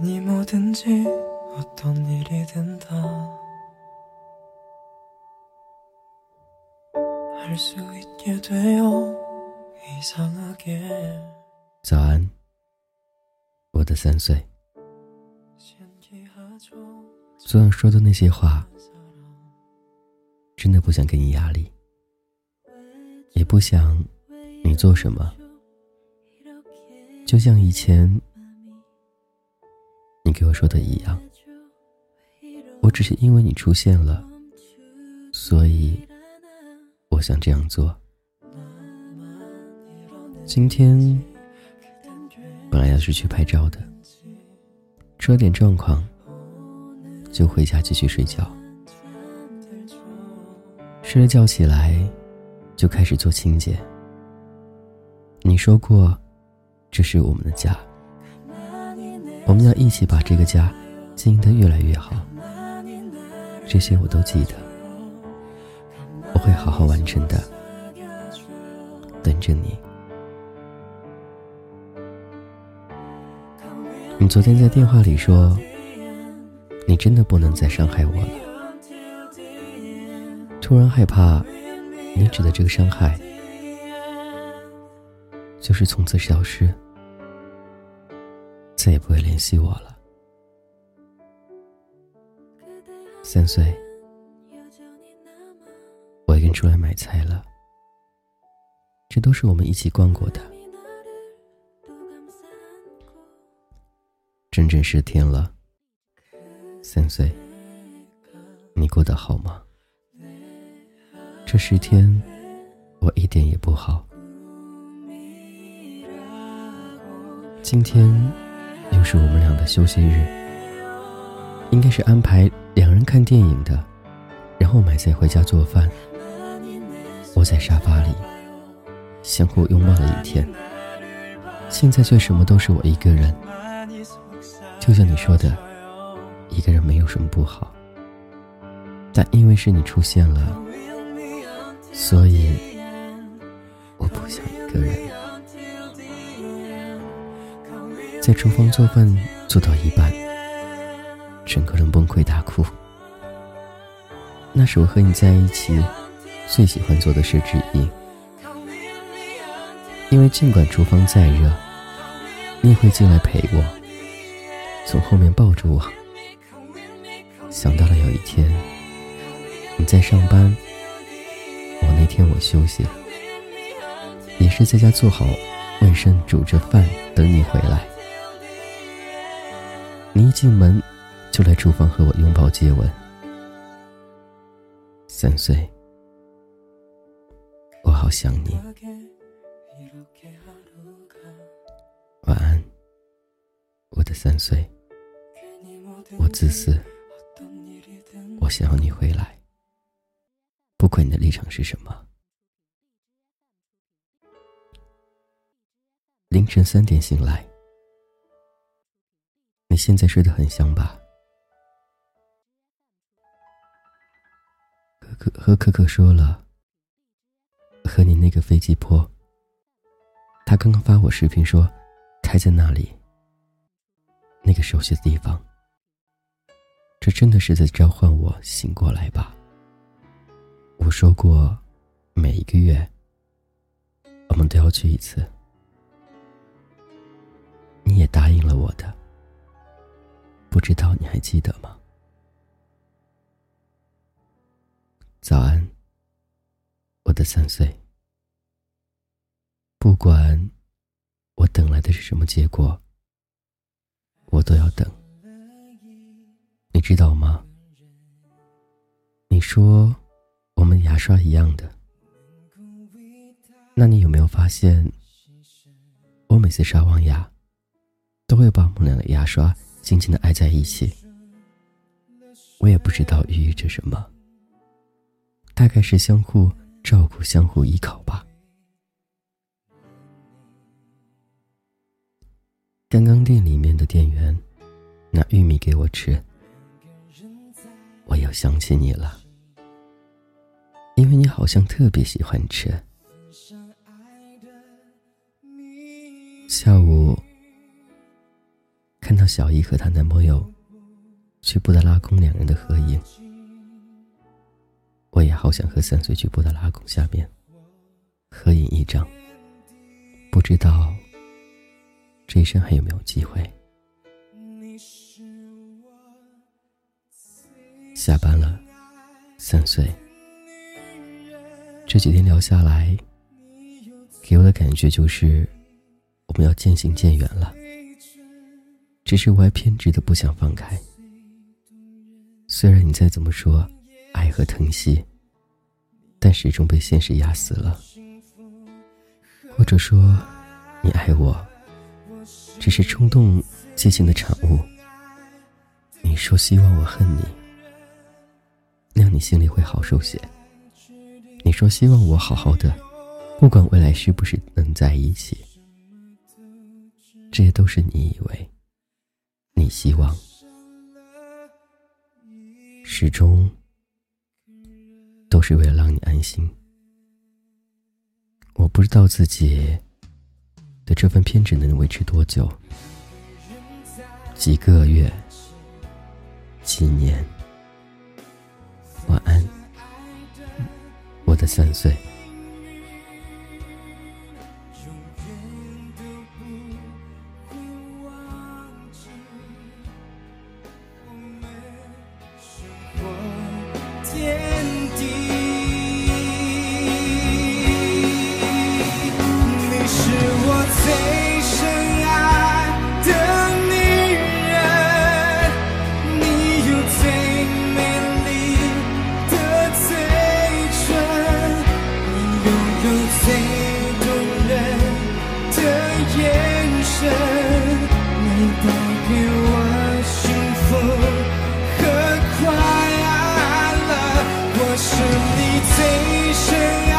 괜히 뭐든지 어떤 일이든 다 할 수 있게 되어 이상하게 早安，我的三岁。 신기하죠 昨晚说的那些话，真的不想给你压力，也不想你做什么。就像以前 你给我说的一样，我只是因为你出现了，所以我想这样做。今天本来要是去拍照的，出了点状况，就回家继续睡觉。睡了觉起来，就开始做清洁。你说过，这是我们的家，我们要一起把这个家经营得越来越好。这些我都记得，我会好好完成的，等着你。你昨天在电话里说，你真的不能再伤害我了。突然害怕，你指的这个伤害，就是从此消失，再也不会联系我了。三岁，我已经出来买菜了，这都是我们一起逛过的。整整十天了，三岁，你过得好吗？这十天，我一点也不好。今天又是我们俩的休息日，应该是安排两人看电影的，然后买菜回家做饭。窝在沙发里，相互拥抱了一天。现在却什么都是我一个人。就像你说的，一个人没有什么不好，但因为是你出现了，所以我不想一个人。在厨房做饭做到一半，整个人崩溃大哭。那是我和你在一起最喜欢做的事之一，因为尽管厨房再热，你也会进来陪我。从后面抱住我，想到了有一天你在上班，我那天我休息，也是在家做好卫生，煮着饭等你回来。一进门就来厨房和我拥抱接吻。三岁，我好想你。晚安，我的三岁。我自私，我想要你回来，不管你的立场是什么。凌晨三点醒来，你现在睡得很香吧？可可和可可说了，和你那个飞机坡，他刚刚发我视频说，开在那里，那个熟悉的地方。这真的是在召唤我醒过来吧？我说过，每一个月我们都要去一次，你也答应了我的，知道你还记得吗？早安，我的三岁。不管我等来的是什么结果，我都要等。你知道吗？你说我们牙刷一样的，那你有没有发现，我每次刷完牙，都会把我们俩的牙刷紧紧的挨在一起？我也不知道寓意着什么，大概是相互照顾、相互依靠吧。刚刚店里面的店员拿玉米给我吃。我又想起你了，因为你好像特别喜欢吃。下午看到小姨和她男朋友去布达拉宫两人的合影，我也好想和三岁去布达拉宫下面合影一张。不知道这一生还有没有机会。下班了，三岁。这几天聊下来，给我的感觉就是我们要渐行渐远了。只是我还偏执的不想放开。虽然你再怎么说爱和疼惜，但始终被现实压死了。或者说，你爱我，只是冲动激情的产物。你说希望我恨你，那样你心里会好受些。你说希望我好好的，不管未来是不是能在一起，这些都是你以为，你希望，始终都是为了让你安心。我不知道自己的这份偏执能维持多久，几个月，几年。晚安。我的三岁。天地。最深